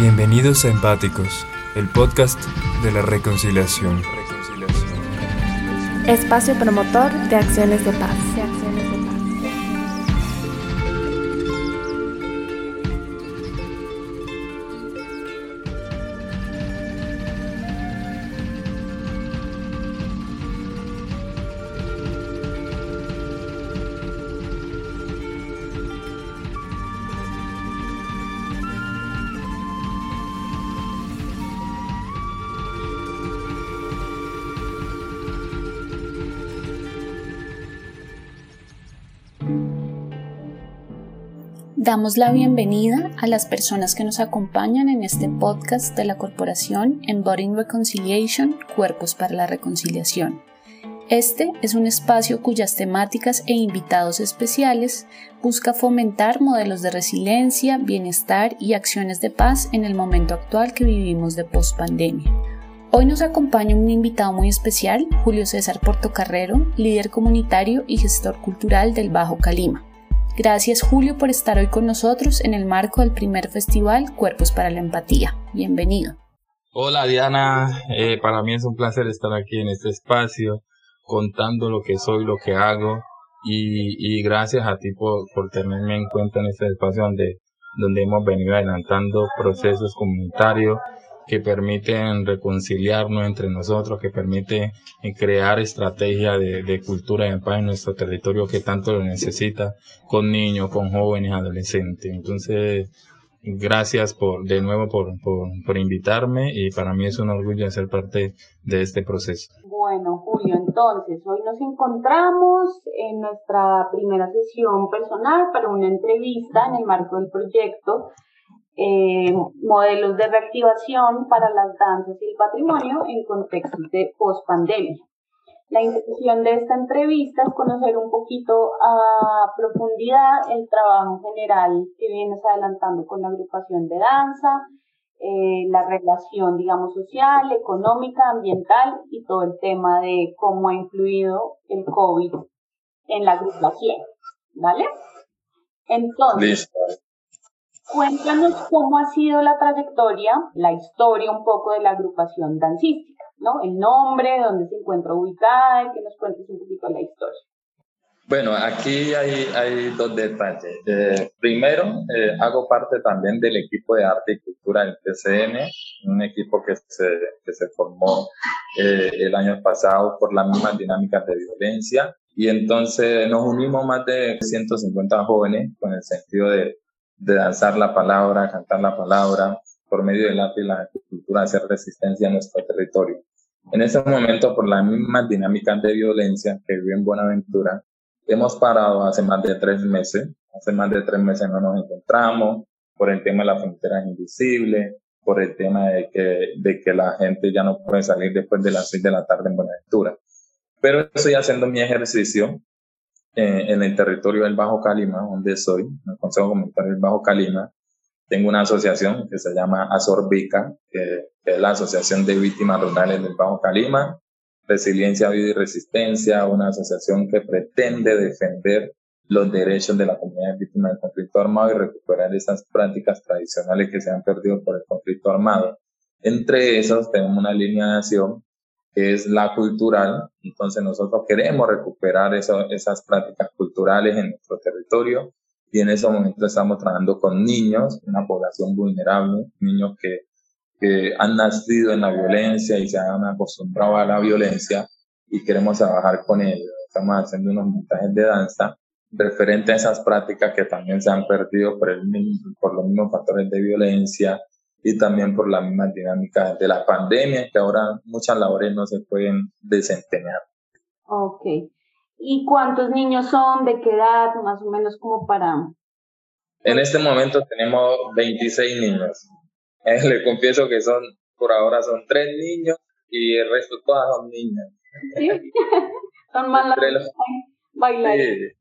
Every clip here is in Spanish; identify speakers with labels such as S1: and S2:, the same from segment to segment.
S1: Bienvenidos a Empáticos, el podcast de la reconciliación.
S2: Espacio promotor de acciones de paz. Damos la bienvenida a las personas que nos acompañan en este podcast de la corporación Embodying Reconciliation, Cuerpos para la Reconciliación. Este es un espacio cuyas temáticas e invitados especiales busca fomentar modelos de resiliencia, bienestar y acciones de paz en el momento actual que vivimos de pospandemia. Hoy nos acompaña un invitado muy especial, Julio César Portocarrero, líder comunitario y gestor cultural del Bajo Calima. Gracias Julio por estar hoy con nosotros en el marco del primer festival Cuerpos para la Empatía. Bienvenido.
S3: Hola Diana, eh, para mí es un placer estar aquí en este espacio contando lo que soy, lo que hago y, gracias a ti por, tenerme en cuenta en este espacio donde hemos venido adelantando procesos comunitarios que permiten reconciliarnos entre nosotros, que permite eh, crear estrategias de, cultura y paz en nuestro territorio que tanto lo necesita, con niños, con jóvenes, adolescentes. Entonces, gracias por, de nuevo por, por, invitarme y para mí es un orgullo ser parte de este proceso.
S4: Bueno, Julio, entonces hoy nos encontramos en nuestra primera sesión personal para una entrevista en el marco del proyecto eh, modelos de reactivación para las danzas y el patrimonio en contextos de pospandemia. La intención de esta entrevista es conocer un poquito a profundidad el trabajo general que vienes adelantando con la agrupación de danza, eh, la relación, digamos, social, económica, ambiental y todo el tema de cómo ha influido el COVID en la agrupación. ¿Vale? Entonces, Cuéntanos cómo ha sido la trayectoria, la historia un poco de la agrupación dancística, ¿no? El nombre, dónde se encuentra ubicada que nos cuentes un poquito la historia.
S3: Bueno, aquí hay, hay dos detalles. Eh, primero, eh, hago parte también del equipo de arte y cultura del TCN, un equipo que se, que se formó eh, el año pasado por las mismas dinámicas de violencia. Y entonces nos unimos más de 150 jóvenes con el sentido de de danzar la palabra, cantar la palabra, por medio del arte y la cultura, hacer resistencia a nuestro territorio. En ese momento, por la misma dinámica de violencia que vive en Buenaventura, hemos parado hace más de tres meses. Hace más de tres meses no nos encontramos por el tema de las fronteras invisibles, por el tema de que, de que la gente ya no puede salir después de las seis de la tarde en Buenaventura. Pero estoy haciendo mi ejercicio eh, en el territorio del Bajo Calima, donde soy, en el Consejo Comunitario del Bajo Calima, tengo una asociación que se llama Azorbica, que, es la Asociación de Víctimas Rurales del Bajo Calima, Resiliencia, Vida y Resistencia, una asociación que pretende defender los derechos de la comunidad víctima del conflicto armado y recuperar esas prácticas tradicionales que se han perdido por el conflicto armado. Entre esos tenemos una línea de acción que es la cultural. Entonces nosotros queremos recuperar esas prácticas culturales en nuestro territorio y en ese momento estamos trabajando con niños, una población vulnerable, niños que, han nacido en la violencia y se han acostumbrado a la violencia y queremos trabajar con ellos. Estamos haciendo unos montajes de danza referente a esas prácticas que también se han perdido por los mismos factores de violencia, y también por la misma dinámica de la pandemia, que ahora muchas labores no se pueden desempeñar.
S4: Ok. ¿Y cuántos niños son? ¿De qué edad? Más o menos como para...
S3: En este momento tenemos 26 niños. Eh, le confieso que son, por ahora son tres niños y el resto todas son niñas. ¿Sí?
S4: son más las bailarines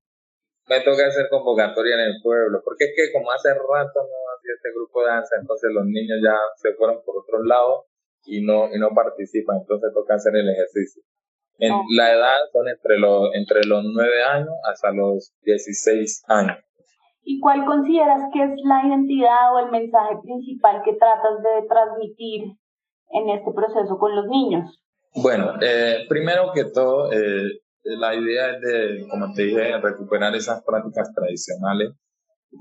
S3: me toca hacer convocatoria en el pueblo, porque es que como hace rato no hacía este grupo de danza, entonces los niños ya se fueron por otro lado y no, y no participan, entonces toca hacer el ejercicio. En la edad son entre los, entre los 9 años hasta los 16 años.
S4: ¿Y cuál consideras que es la identidad o el mensaje principal que tratas de transmitir en este proceso con los niños?
S3: Bueno, eh, primero que todo, eh, la idea es de, como te dije, recuperar esas prácticas tradicionales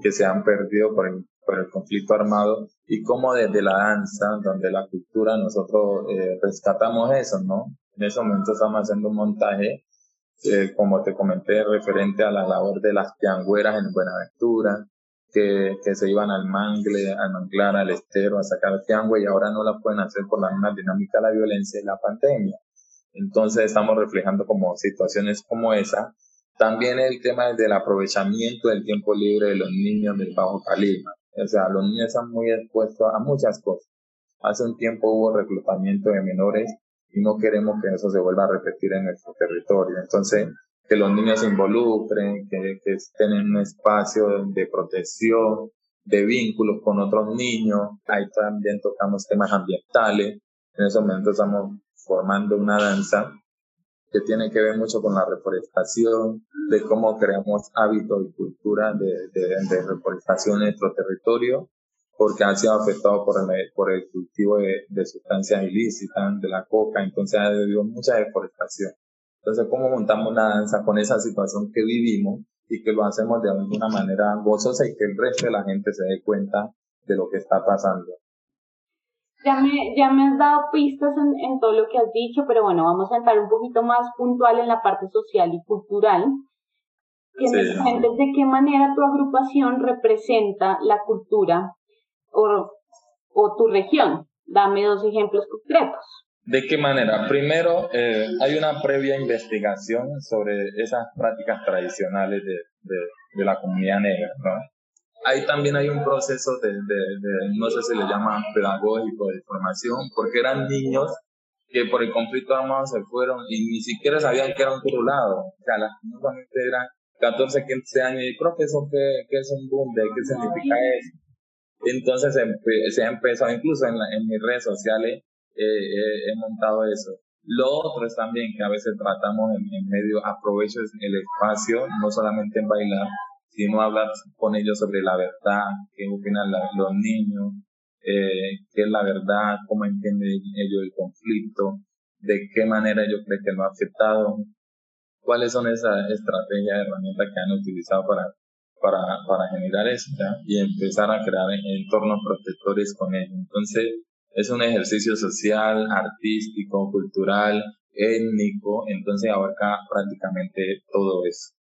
S3: que se han perdido por el, por el conflicto armado y cómo desde la danza, donde la cultura, nosotros eh, rescatamos eso, ¿no? En ese momento estamos haciendo un montaje, eh, como te comenté, referente a la labor de las piangüeras en Buenaventura, que, que se iban al mangle, al manglar, al estero, a sacar piangüe y ahora no la pueden hacer por la misma dinámica de la violencia y la pandemia. Entonces estamos reflejando como situaciones como esa. También el tema del aprovechamiento del tiempo libre de los niños del bajo calibre. O sea, los niños están muy expuestos a muchas cosas. Hace un tiempo hubo reclutamiento de menores y no queremos que eso se vuelva a repetir en nuestro territorio. Entonces, que los niños se involucren, que, que estén en un espacio de protección, de vínculos con otros niños. Ahí también tocamos temas ambientales. En ese momento estamos formando una danza que tiene que ver mucho con la reforestación, de cómo creamos hábitos y cultura de, reforestación en nuestro territorio, porque ha sido afectado por el, cultivo de, de sustancias ilícitas, de la coca, entonces ha habido mucha deforestación. Entonces, ¿cómo montamos una danza con esa situación que vivimos y que lo hacemos de alguna manera gozosa y que el resto de la gente se dé cuenta de lo que está pasando?
S4: Ya me, ya me has dado pistas en, en, todo lo que has dicho, pero bueno, vamos a entrar un poquito más puntual en la parte social y cultural. Que de qué manera tu agrupación representa la cultura o, o tu región. Dame dos ejemplos concretos.
S3: ¿De qué manera? Primero, eh, hay una previa investigación sobre esas prácticas tradicionales de, de, de la comunidad negra, ¿no? Ahí también hay un proceso de, de, de, no sé si le llaman pedagógico, de formación, porque eran niños que por el conflicto armado se fueron y ni siquiera sabían que era un lado. O sea, las niñas eran 14, 15 años y profesor, ¿qué, qué es un boom? ¿Qué significa eso? Entonces se, se empezó, incluso en, en mis redes sociales, eh, eh, he montado eso. Lo otro es también que a veces tratamos en, en medio, aprovecho el espacio, no solamente en bailar, sino hablar con ellos sobre la verdad, qué opinan los niños, eh, qué es la verdad, cómo entienden ellos el conflicto, de qué manera ellos creen que lo ha afectado, cuáles son esas estrategias, herramientas que han utilizado para, para, para generar eso y empezar a crear entornos protectores con ellos. Entonces, es un ejercicio social, artístico, cultural, étnico, entonces abarca prácticamente todo eso.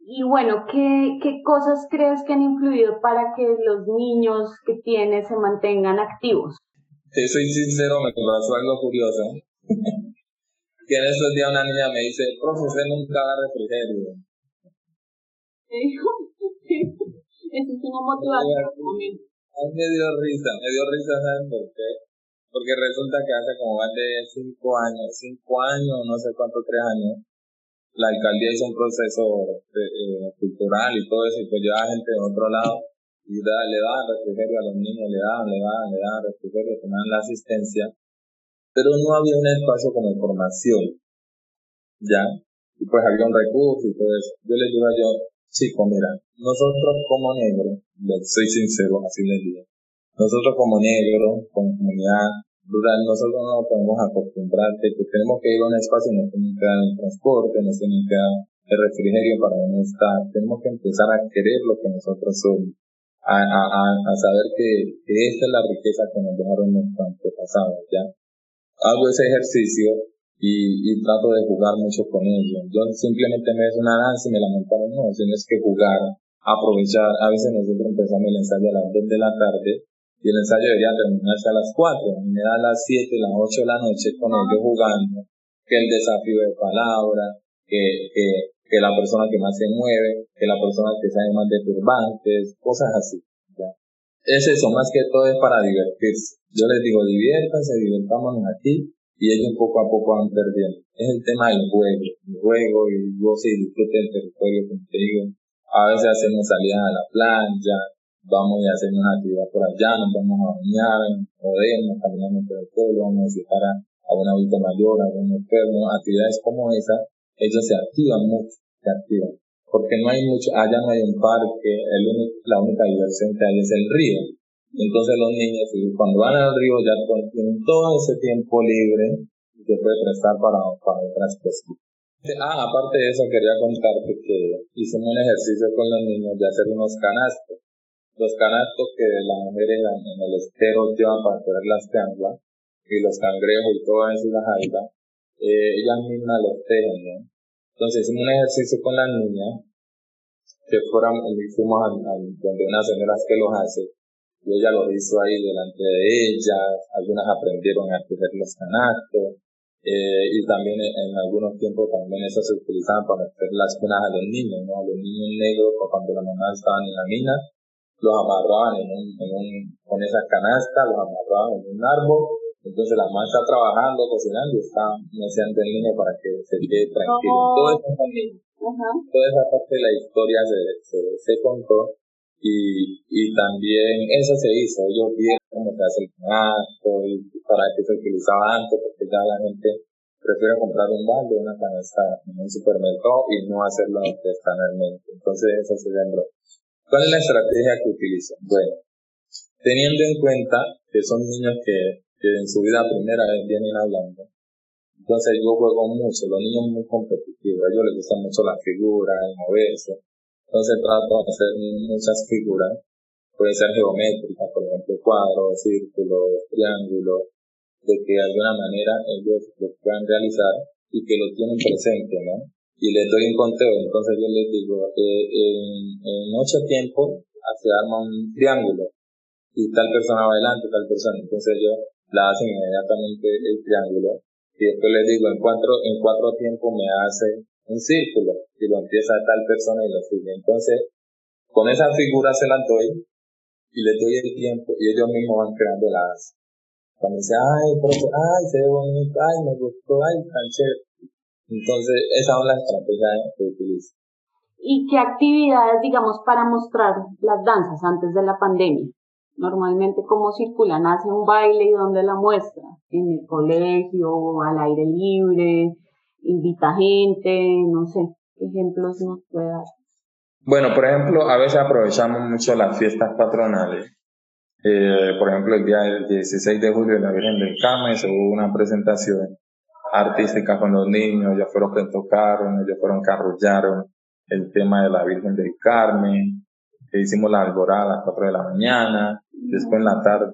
S4: Y bueno, ¿qué, ¿qué cosas crees que han influido para que los niños que tienes se mantengan activos?
S3: Te soy sincero, me pasó algo curioso. que en estos días una niña me dice, profe, usted nunca da refrigerio.
S4: Eso es una motivación
S3: también. Me dio risa, me dio risa, ¿saben por qué? Porque resulta que hace como más de cinco años, cinco años, no sé cuánto, tres años, la alcaldía hizo un proceso eh, cultural y todo eso, y pues llevaba gente de otro lado y da, le daban refrigerio a los niños, le daban, le daban, le daban refrigerio, tomaban la asistencia, pero no había un espacio como formación, ¿ya? Y pues había un recurso y todo eso. Yo les digo a yo, chico, mira, nosotros como negros, soy sincero, así les digo, nosotros como negros, como comunidad nosotros no podemos acostumbrar que tenemos que ir a un espacio y nos tienen que dar el transporte, nos tienen que dar el refrigerio para donde estar. Tenemos que empezar a querer lo que nosotros somos, a, a, a saber que, que, esta es la riqueza que nos dejaron nuestros antepasados, ¿ya? Hago ese ejercicio y, y trato de jugar mucho con ellos. Yo simplemente me es una danza y me la montaron, no, sino es que jugar, aprovechar. A veces nosotros empezamos el ensayo a las 2 de la tarde y el ensayo debería terminarse a las 4, me da las 7, las 8 de la noche con ellos jugando, que el desafío de palabra, que, que, que la persona que más se mueve, que la persona que sabe más de turbantes, cosas así. ¿ya? Es eso, más que todo es para divertirse. Yo les digo, diviértanse, divirtámonos aquí, y ellos poco a poco van perdiendo. Es el tema del juego, el juego y goce y disfrute del territorio, como te digo. A veces hacemos salidas a la playa, vamos a hacer una actividad por allá, nos vamos a bañar, nos caminamos por el pueblo, vamos a visitar a, a un adulto mayor, a un enfermo, actividades como esa, ellos se activan mucho, se activan. porque no hay mucho, allá no hay un parque, la única diversión que hay es el río. Entonces los niños cuando van al río ya tienen todo ese tiempo libre se puede prestar para, para otras cosas. Ah, aparte de eso quería contarte que hicimos un ejercicio con los niños de hacer unos canastos. Los canastos que las mujeres en el estero llevan para poner las canguas y los cangrejos y todas esas algas, eh, ellas mismas los tejen, ¿no? Entonces hicimos un ejercicio con las niñas que fueron, fuimos a, donde una señora que los hace y ella lo hizo ahí delante de ellas, algunas aprendieron a tejer los canastos eh, y también en, algunos tiempos también eso se utilizaba para meter las cunas a los niños, ¿no? A los niños negros cuando la mamá estaban en la mina los amarraban en un, en un, con esa canasta, los amarraban en un árbol entonces la mamá está trabajando, cocinando y está meciendo el niño para que se quede tranquilo. toda, esa parte, de la historia se, se, se contó y, y también eso se hizo. Ellos vieron cómo se hace el acto y para qué se utilizaba antes, porque ya la gente prefiere comprar un balde, una canasta en un supermercado y no hacerlo artesanalmente. Entonces eso se llama. ¿Cuál es la estrategia que utilizan? Bueno, teniendo en cuenta que son niños que en su vida primera vez vienen hablando. Entonces yo juego mucho, los niños muy competitivos, a ellos les gusta mucho la figura, el moverse. Entonces trato de hacer muchas figuras, puede ser geométricas, por ejemplo cuadros, círculos, triángulos, de que de alguna manera ellos lo puedan realizar y que lo tienen presente, ¿no? Y les doy un conteo, entonces yo les digo, eh, en, en ocho tiempos se arma un triángulo y tal persona va adelante, tal persona. Entonces yo la hacen inmediatamente el triángulo y después les digo en cuatro, en cuatro tiempos me hace un círculo y lo empieza tal persona y lo sigue. Entonces, con esa figura se la doy y le doy el tiempo y ellos mismos van creando las. Cuando dice, ay, ay, se ve bonito, ay, me gustó, ay, tan chévere. Entonces, esa es la estrategia que utilizo.
S4: ¿Y qué actividades, digamos, para mostrar las danzas antes de la pandemia? Normalmente cómo circulan, hace un baile y dónde la muestra, en el colegio, al aire libre, invita gente, no sé, ¿qué ejemplos nos puede dar?
S3: Bueno, por ejemplo, a veces aprovechamos mucho las fiestas patronales. Eh, por ejemplo, el día del 16 de julio de la Virgen del Carmen se hubo una presentación artística con los niños, ya fueron que tocaron, ellos fueron que arrollaron el tema de la Virgen del Carmen, que hicimos la alborada a las 4 de la mañana, después en la tarde,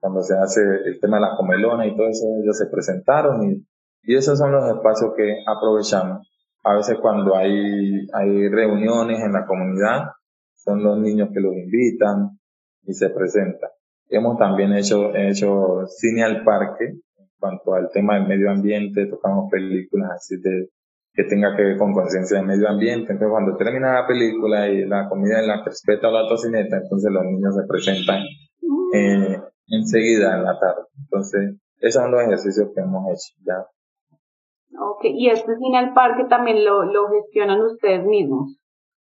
S3: cuando se hace el tema de la comelona y todo eso, ellos se presentaron y, y esos son los espacios que aprovechamos. A veces cuando hay, hay reuniones en la comunidad, son los niños que los invitan y se presentan. Hemos también hecho, hecho cine al parque cuanto al tema del medio ambiente, tocamos películas así de, que tenga que ver con conciencia del medio ambiente. Entonces, cuando termina la película y la comida en la que respeta la tocineta, entonces los niños se presentan eh, enseguida en la tarde. Entonces, esos son los ejercicios que hemos hecho ya.
S4: Ok, y este cine al parque también lo, lo gestionan ustedes mismos.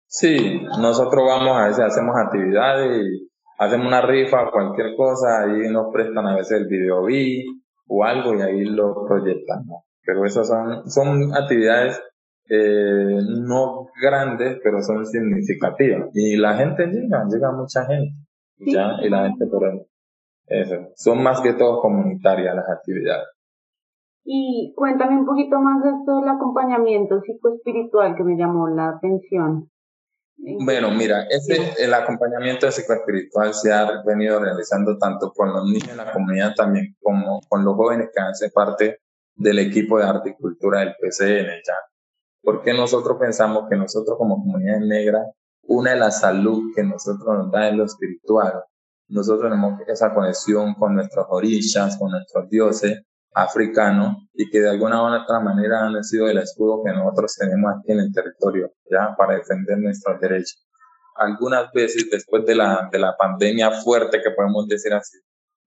S3: Sí, nosotros vamos a veces hacemos actividades y hacemos una rifa o cualquier cosa, ahí nos prestan a veces el video B o algo y ahí lo proyectamos pero esas son, son actividades eh, no grandes, pero son significativas. Y la gente llega, llega mucha gente, ¿ya? Y la gente, pero eso, son más que todo comunitarias las actividades.
S4: Y cuéntame un poquito más de esto del acompañamiento psicoespiritual que me llamó la atención.
S3: Bueno, mira, este, el acompañamiento psicoespiritual se ha venido realizando tanto con los niños en la comunidad también como con los jóvenes que hacen parte del equipo de arte y cultura del PCN ya. Porque nosotros pensamos que nosotros como comunidad negra, una de la salud que nosotros nos da es lo espiritual. Nosotros tenemos esa conexión con nuestros orillas, con nuestros dioses africanos y que de alguna u otra manera han sido el escudo que nosotros tenemos aquí en el territorio, ya, para defender nuestros derechos. Algunas veces después de la, de la pandemia fuerte, que podemos decir así,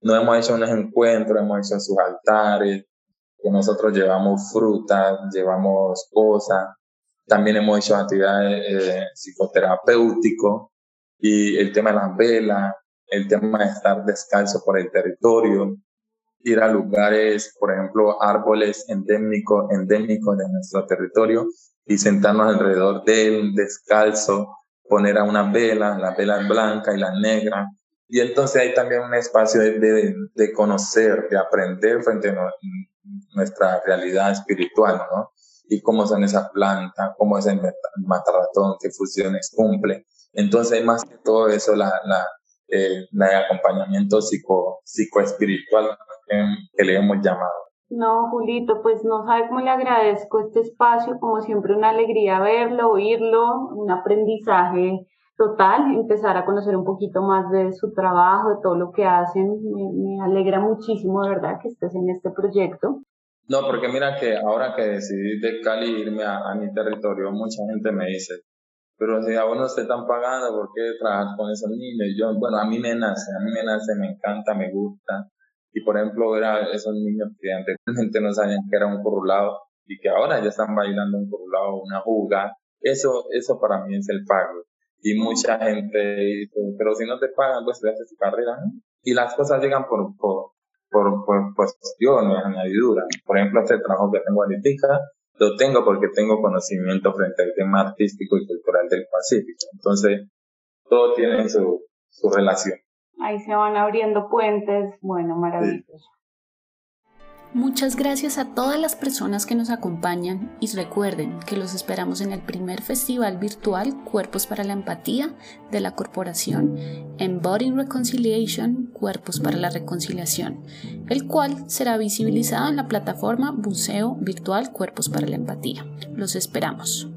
S3: no hemos hecho unos encuentros, hemos hecho sus altares, que nosotros llevamos frutas, llevamos cosas, también hemos hecho actividades eh, psicoterapéuticas y el tema de las velas, el tema de estar descalzo por el territorio, ir a lugares, por ejemplo, árboles endémicos, endémicos de nuestro territorio, y sentarnos alrededor de él, descalzo, poner a una vela, la vela blanca y la negra. Y entonces hay también un espacio de, de, conocer, de aprender frente a nuestra realidad espiritual, ¿no? Y cómo son esas plantas, cómo es el mataratón, qué funciones cumple. Entonces, más que todo eso, la, la, el, acompañamiento psico, psicoespiritual que le hemos llamado.
S4: No, Julito, pues no sabe cómo le agradezco este espacio, como siempre una alegría verlo, oírlo, un aprendizaje total, empezar a conocer un poquito más de su trabajo, de todo lo que hacen. Me, alegra muchísimo, de verdad, que estés en este proyecto.
S3: No, porque mira que ahora que decidí de Cali irme a, mi territorio, mucha gente me dice, pero si a vos no te están pagando, ¿por qué trabajas con esos niños? Yo, bueno, a mí me nace, a mí me nace, me encanta, me gusta. Y por ejemplo, ver a esos niños que anteriormente no sabían que era un corrulado y que ahora ya están bailando un corrulado, una juga, eso, eso para mí es el pago. Y mucha gente dice, pero si no te pagan, pues te haces tu carrera. Y las cosas llegan por, por, por, por cuestiones, añadiduras. Por ejemplo, este trabajo que tengo ahorita, lo tengo porque tengo conocimiento frente al tema artístico y cultural del Pacífico. Entonces, todo tiene su, su relación.
S4: Ahí se van abriendo puentes, bueno, maravilloso.
S2: Muchas gracias a todas las personas que nos acompañan y recuerden que los esperamos en el primer festival virtual Cuerpos para la Empatía de la corporación Embodying Reconciliation Cuerpos para la Reconciliación, el cual será visibilizado en la plataforma Buceo Virtual Cuerpos para la Empatía. Los esperamos.